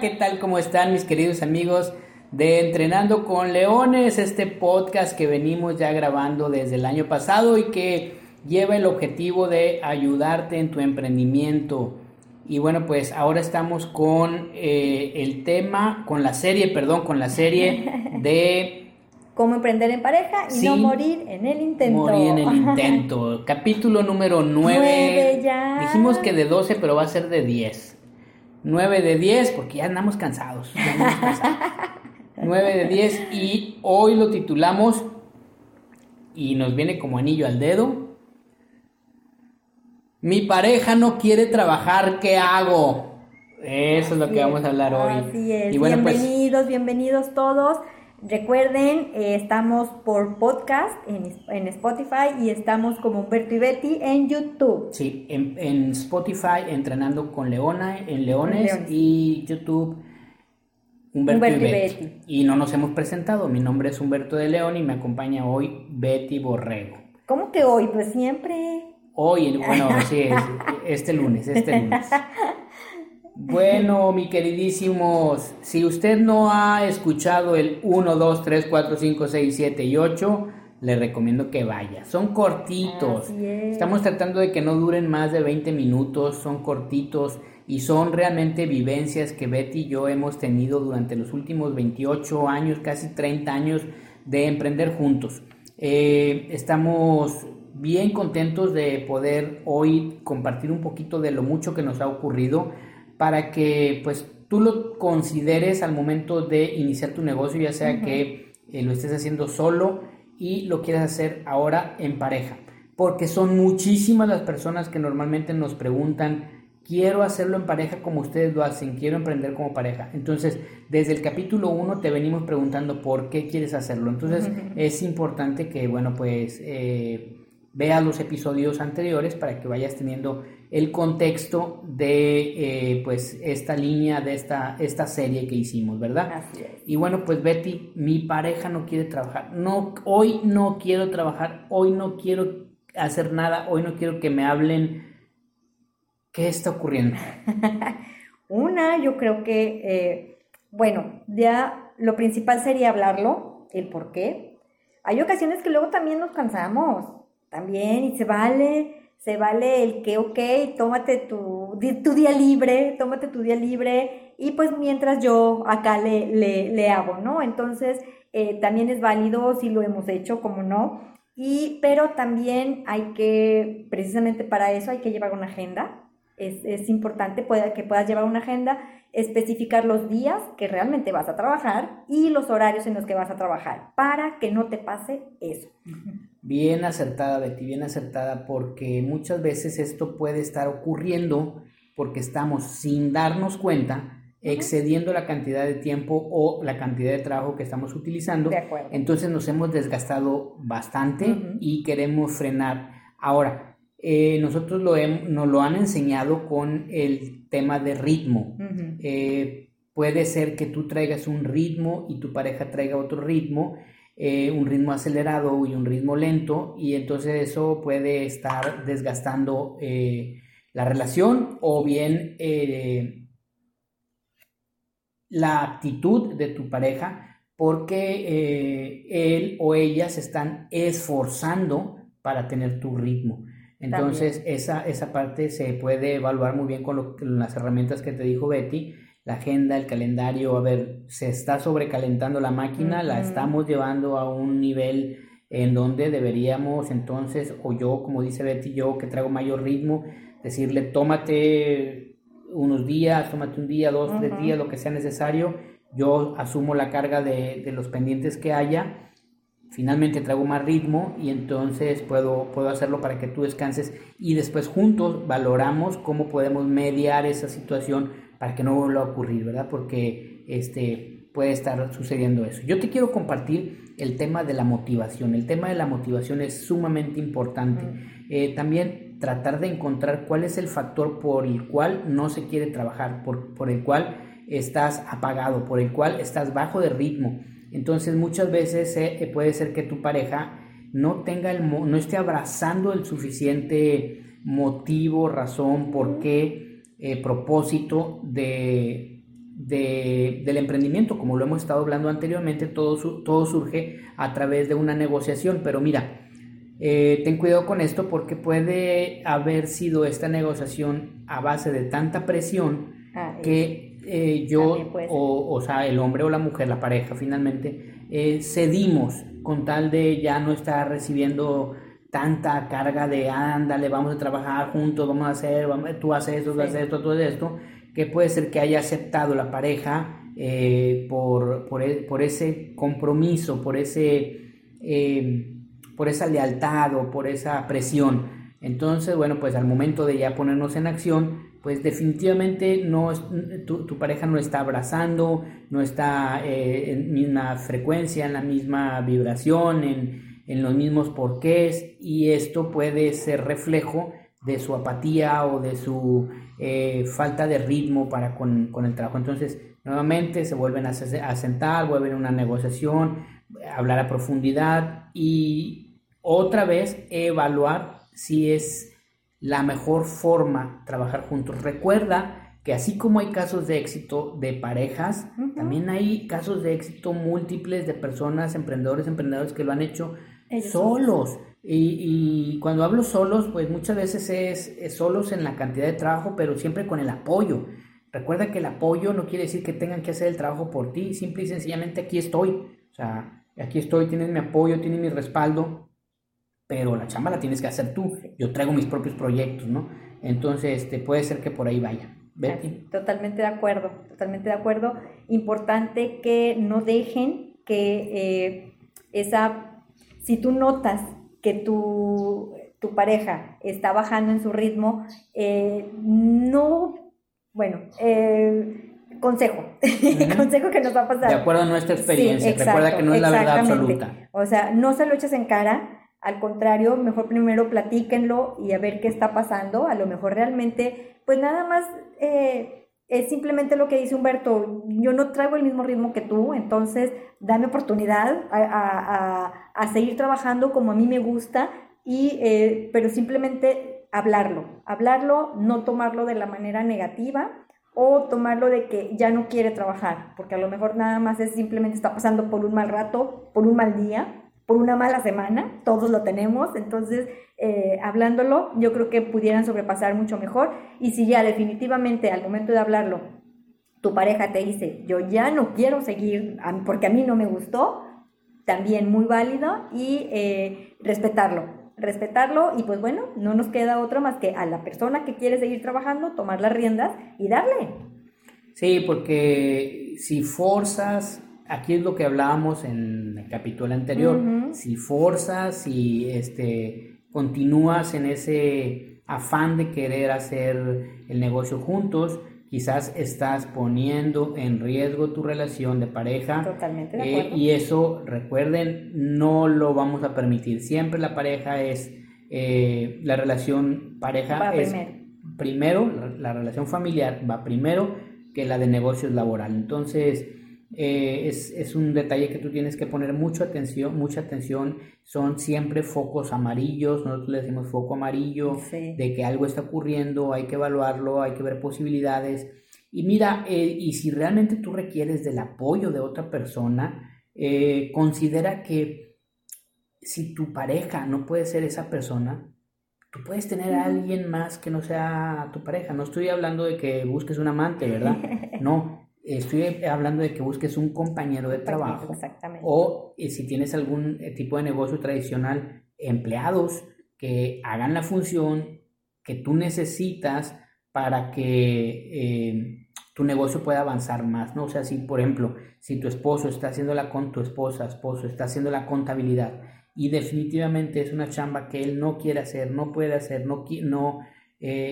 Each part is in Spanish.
¿qué tal? ¿Cómo están mis queridos amigos de Entrenando con Leones? Este podcast que venimos ya grabando desde el año pasado y que lleva el objetivo de ayudarte en tu emprendimiento. Y bueno, pues ahora estamos con eh, el tema, con la serie, perdón, con la serie de... Cómo emprender en pareja y no morir en el intento. Morir en el intento. Capítulo número 9. ya. Dijimos que de 12, pero va a ser de 10. 9 de 10, porque ya andamos cansados. Ya andamos cansados. 9 de 10 y hoy lo titulamos y nos viene como anillo al dedo mi pareja no quiere trabajar, ¿qué hago? Eso es lo que vamos a hablar hoy. Así es. Pues, bienvenidos, bienvenidos todos. Recuerden, eh, estamos por podcast en, Spotify y estamos como Humberto y Betty en YouTube. Sí, en, Spotify entrenando con Leona, en Leones, y YouTube Humberto, y, Betty. Y no nos hemos presentado. Mi nombre es Humberto de León y me acompaña hoy Betty Borrego. ¿Cómo que hoy? Pues siempre. Hoy, bueno, sí, este lunes, este lunes. Bueno, mi queridísimos, si usted no ha escuchado el 1, 2, 3, 4, 5, 6, 7 y 8, le recomiendo que vaya. Son cortitos. Estamos tratando de que no duren más de 20 minutos, son cortitos y son realmente vivencias que Betty y yo hemos tenido durante los últimos 28 años, casi 30 años de emprender juntos. Eh, estamos bien contentos de poder hoy compartir un poquito de lo mucho que nos ha ocurrido para que pues tú lo consideres al momento de iniciar tu negocio, ya sea que eh, lo estés haciendo solo y lo quieras hacer ahora en pareja. Porque son muchísimas las personas que normalmente nos preguntan, quiero hacerlo en pareja como ustedes lo hacen, quiero emprender como pareja. Entonces, desde el capítulo 1 te venimos preguntando por qué quieres hacerlo. Entonces, es importante que, bueno, pues... Eh, Vea los episodios anteriores para que vayas teniendo el contexto de eh, pues esta línea de esta, esta serie que hicimos, ¿verdad? Así es. Y bueno, pues Betty, mi pareja no quiere trabajar. No, hoy no quiero trabajar, hoy no quiero hacer nada, hoy no quiero que me hablen. ¿Qué está ocurriendo? Una, yo creo que, eh, bueno, ya lo principal sería hablarlo, el por qué. Hay ocasiones que luego también nos cansamos también, y se vale, se vale el que, ok, tómate tu, tu día libre, tómate tu día libre, y pues mientras yo acá le, le, hago, ¿no? Entonces, eh, también es válido si lo hemos hecho, como no, y, pero también hay que, precisamente para eso hay que llevar una agenda, es, es importante que puedas llevar una agenda, especificar los días que realmente vas a trabajar y los horarios en los que vas a trabajar para que no te pase eso. Bien acertada, Betty, bien acertada, porque muchas veces esto puede estar ocurriendo porque estamos sin darnos cuenta excediendo la cantidad de tiempo o la cantidad de trabajo que estamos utilizando. De acuerdo. Entonces nos hemos desgastado bastante y queremos frenar. Ahora, eh, nosotros lo nos lo han enseñado con el tema de ritmo. Eh, puede ser que tú traigas un ritmo y tu pareja traiga otro ritmo eh, un ritmo acelerado y un ritmo lento y entonces eso puede estar desgastando eh, la relación o bien eh, la actitud de tu pareja porque él o ella se están esforzando para tener tu ritmo. Entonces esa, esa parte se puede evaluar muy bien con las herramientas que te dijo Betty la agenda, el calendario, a ver, se está sobrecalentando la máquina, la estamos llevando a un nivel en donde deberíamos entonces, o yo, como dice Betty, yo que traigo mayor ritmo, decirle, tómate unos días, tómate un día, dos, tres días, lo que sea necesario, yo asumo la carga de, de, los pendientes que haya, finalmente traigo más ritmo y entonces puedo, puedo hacerlo para que tú descanses y después juntos valoramos cómo podemos mediar esa situación para que no vuelva a ocurrir, ¿verdad? Porque este, puede estar sucediendo eso. Yo te quiero compartir el tema de la motivación. El tema de la motivación es sumamente importante. Eh, también tratar de encontrar cuál es el factor por el cual no se quiere trabajar, por, por el cual estás apagado, por el cual estás bajo de ritmo. Entonces muchas veces eh, puede ser que tu pareja no tenga el no esté abrazando el suficiente motivo, razón, por qué eh, propósito de, del emprendimiento, como lo hemos estado hablando anteriormente, todo, todo surge a través de una negociación, pero mira, eh, ten cuidado con esto porque puede haber sido esta negociación a base de tanta presión ah, que eh, yo, o, o, sea, el hombre o la mujer, la pareja finalmente, eh, cedimos con tal de ya no estar recibiendo tanta carga de ándale, vamos a trabajar juntos, vamos a hacer, tú haces esto, tú haces esto, todo esto, que puede ser que haya aceptado la pareja por, por, e, por, ese compromiso, por ese por esa lealtad o por esa presión. Entonces, bueno, pues al momento de ya ponernos en acción, pues definitivamente no, tu, tu pareja no está abrazando, no está eh, en misma frecuencia, en la misma vibración, en, en los mismos porqués, y esto puede ser reflejo de su apatía o de su eh, falta de ritmo para con, con, el trabajo. Entonces, nuevamente se vuelven a, a sentar, vuelven a una negociación, hablar a profundidad y otra vez evaluar si es la mejor forma trabajar juntos. Recuerda que así como hay casos de éxito de parejas, también hay casos de éxito múltiples de personas, emprendedores, emprendedores que lo han hecho solos. Y, cuando hablo solos, pues muchas veces es, solos en la cantidad de trabajo, pero siempre con el apoyo. Recuerda que el apoyo no quiere decir que tengan que hacer el trabajo por ti, simple y sencillamente aquí estoy. O sea, aquí estoy, tienes mi apoyo, tienes mi respaldo, pero la chamba la tienes que hacer tú. Yo traigo mis propios proyectos, ¿no? Entonces, este, puede ser que por ahí vaya. Totalmente de acuerdo, totalmente de acuerdo. Importante que no dejen que eh, esa, si tú notas que tu, tu pareja está bajando en su ritmo, eh, no, bueno, eh, consejo, consejo que nos va a pasar. De acuerdo a nuestra experiencia, recuerda que no es la verdad absoluta. O sea, no se lo eches en cara, al contrario, mejor primero platíquenlo y a ver qué está pasando. A lo mejor realmente, pues nada más eh, es simplemente lo que dice Humberto. Yo no traigo el mismo ritmo que tú, entonces dame oportunidad a, seguir trabajando como a mí me gusta, y, eh, pero simplemente hablarlo. Hablarlo, no tomarlo de la manera negativa o tomarlo de que ya no quiere trabajar, porque a lo mejor nada más es simplemente está pasando por un mal rato, por un mal día por una mala semana, todos lo tenemos, entonces eh, hablándolo yo creo que pudieran sobrepasar mucho mejor. Y si ya definitivamente al momento de hablarlo tu pareja te dice yo ya no quiero seguir porque a mí no me gustó, también muy válido. Y eh, respetarlo, respetarlo. Y pues bueno, no nos queda otra más que a la persona que quiere seguir trabajando tomar las riendas y darle. Sí, porque si forzas aquí es lo que hablábamos en el capítulo anterior. Si forzas, si este, continúas en ese afán de querer hacer el negocio juntos, quizás estás poniendo en riesgo tu relación de pareja. Totalmente de eh, y eso, recuerden, no lo vamos a permitir. Siempre la pareja es, eh, la relación pareja es primero, la relación familiar va primero que la de negocios laboral. Entonces, eh, es, un detalle que tú tienes que poner mucha atención, mucha atención. Son siempre focos amarillos, nosotros le decimos foco amarillo, de que algo está ocurriendo, hay que evaluarlo, hay que ver posibilidades. Y mira, eh, y si realmente tú requieres del apoyo de otra persona, eh, considera que si tu pareja no puede ser esa persona, tú puedes tener a alguien más que no sea tu pareja. No estoy hablando de que busques un amante, ¿verdad? No, Estoy hablando de que busques un compañero de trabajo o eh, si tienes algún eh, tipo de negocio tradicional, empleados que hagan la función que tú necesitas para que eh, tu negocio pueda avanzar más, ¿no? O sea, si por ejemplo, si tu esposo está haciendo la con tu esposa, esposo está haciendo la contabilidad y definitivamente es una chamba que él no quiere hacer, no puede hacer, no, no,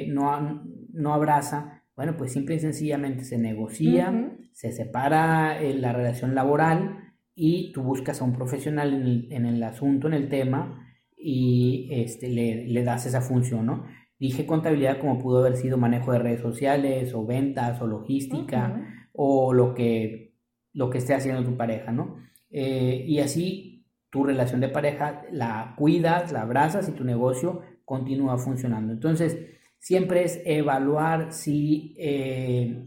no, no abraza, bueno, pues simple y sencillamente se negocia, se separa eh, la relación laboral y tú buscas a un profesional en el, asunto, en el tema, y este, le, das esa función, ¿no? Dije contabilidad como pudo haber sido manejo de redes sociales o ventas o logística o lo que, lo que esté haciendo tu pareja, ¿no? Eh, y así tu relación de pareja la cuidas, la abrazas y tu negocio continúa funcionando. Entonces, siempre es evaluar si, eh,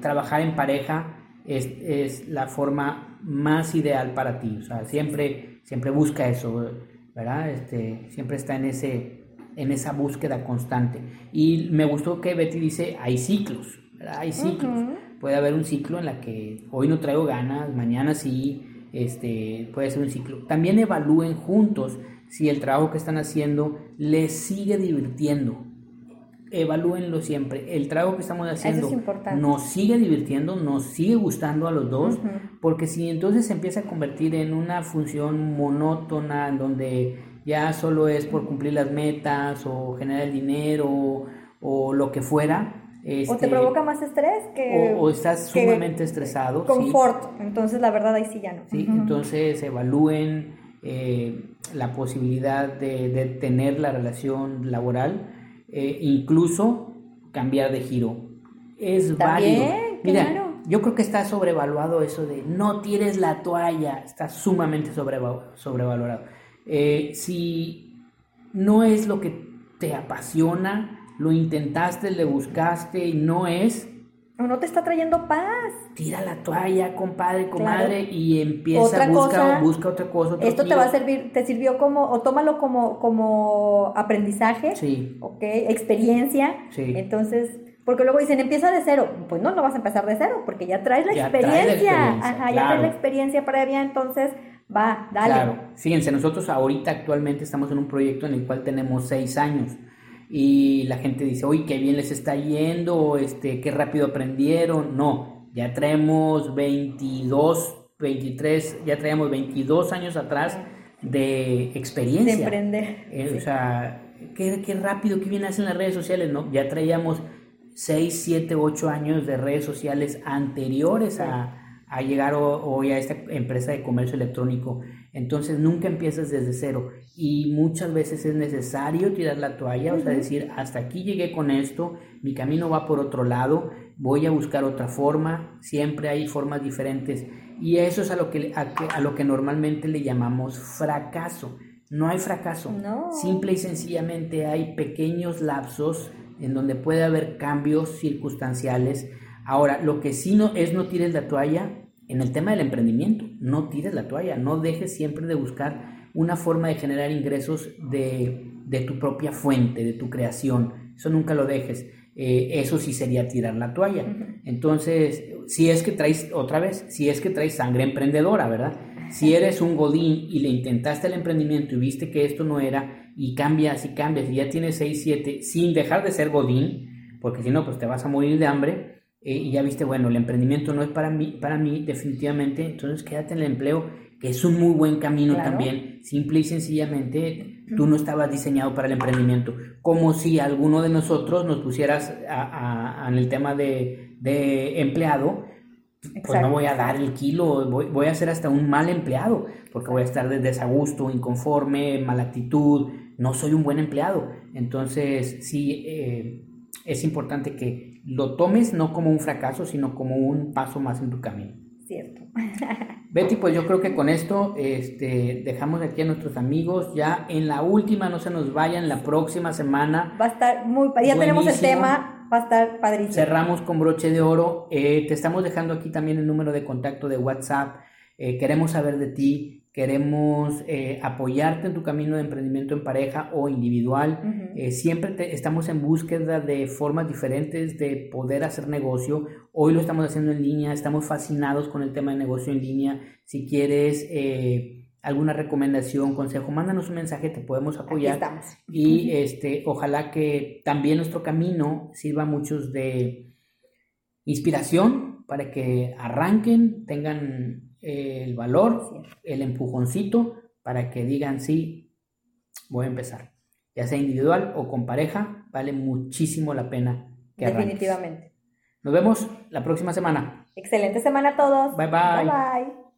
trabajar en pareja es, es, la forma más ideal para ti. O sea, siempre, siempre busca eso, ¿verdad? Este, siempre está en, ese, en esa búsqueda constante. Y me gustó que Betty dice, hay ciclos, ¿verdad? Hay ciclos. Puede haber un ciclo en la que hoy no traigo ganas, mañana sí, este, puede ser un ciclo. También evalúen juntos si el trabajo que están haciendo les sigue divirtiendo evalúenlo siempre. El trabajo que estamos haciendo nos sigue divirtiendo, nos sigue gustando a los dos, porque si entonces se empieza a convertir en una función monótona, en donde ya solo es por cumplir las metas o generar el dinero o lo que fuera. o te este, provoca más estrés que... O, estás sumamente estresado. Confort, entonces la verdad ahí sí ya no. Sí, entonces evalúen eh, la posibilidad de, de tener la relación laboral eh, incluso cambiar de giro. Es válido. Mira, yo creo que está sobrevaluado eso de no tires la toalla, está sumamente sobrevalorado. Eh, si no es lo que te apasiona, lo intentaste, le buscaste y no es, no te está trayendo paz. Tira la toalla, compadre, comadre, y empieza, a busca, busca otra cosa. esto te va a servir, te sirvió como, o tómalo como, como aprendizaje, sí. ok, experiencia. Sí. Entonces, porque luego dicen, empieza de cero. Pues no, no vas a empezar de cero, porque ya traes la experiencia. Ajá, ya traes la experiencia previa, entonces va, dale. Claro, fíjense, nosotros ahorita actualmente estamos en un proyecto en el cual tenemos seis años y la gente dice, uy, qué bien les está yendo, este, qué rápido aprendieron. No, ya traemos 22, 23, ya traemos 22 años atrás de experiencia. De emprender. Eh, o sea, qué, qué, rápido, qué bien hacen las redes sociales, ¿no? Ya traíamos 6, 7, 8 años de redes sociales anteriores a a llegar hoy a esta empresa de comercio electrónico. Entonces nunca empiezas desde cero y muchas veces es necesario tirar la toalla, o sea, decir, hasta aquí llegué con esto, mi camino va por otro lado, voy a buscar otra forma, siempre hay formas diferentes y eso es a lo que, a, lo que normalmente le llamamos fracaso. No hay fracaso, simple y sencillamente hay pequeños lapsos en donde puede haber cambios circunstanciales. Ahora, lo que sí no es no tires la toalla, en el tema del emprendimiento, no tires la toalla, no dejes siempre de buscar una forma de generar ingresos de, tu propia fuente, de tu creación. Eso nunca lo dejes. Eh, eso sí sería tirar la toalla. Entonces, si es que traes, otra vez, si es que traes sangre emprendedora, ¿verdad? Si eres un godín y le intentaste el emprendimiento y viste que esto no era, y cambias y cambias, y ya tienes 6, 7, sin dejar de ser godín, porque si no, pues te vas a morir de hambre, eh, y ya viste, bueno, el emprendimiento no es para mí, para mí definitivamente, entonces quédate en el empleo, que es un muy buen camino también, simple y sencillamente tú no estabas diseñado para el emprendimiento, como si alguno de nosotros nos pusieras en el tema de, de empleado, pues no voy a dar el kilo, voy, voy, a ser hasta un mal empleado, porque voy a estar de desagusto, inconforme, mala actitud, no soy un buen empleado. Entonces, sí, eh, es importante que lo tomes no como un fracaso, sino como un paso más en tu camino. Cierto. Betty, pues yo creo que con esto este, dejamos aquí a nuestros amigos. Ya en la última, no se nos vayan, la próxima semana. Va a estar muy. Ya tenemos el tema, va a estar padrísimo. Cerramos con broche de oro. Eh, te estamos dejando aquí también el número de contacto de WhatsApp. Eh, queremos saber de ti queremos eh, apoyarte en tu camino de emprendimiento en pareja o individual. Eh, siempre estamos en búsqueda de formas diferentes de poder hacer negocio. Hoy lo estamos haciendo en línea, estamos fascinados con el tema de negocio en línea. Si quieres eh, alguna recomendación, consejo, mándanos un mensaje, te podemos apoyar. Y este, ojalá que también nuestro camino sirva a muchos de inspiración para que arranquen, tengan el valor, el empujoncito para que digan sí, voy a empezar. Ya sea individual o con pareja, vale muchísimo la pena que Definitivamente. Nos vemos la próxima semana. Excelente semana a todos. Bye bye. Bye bye.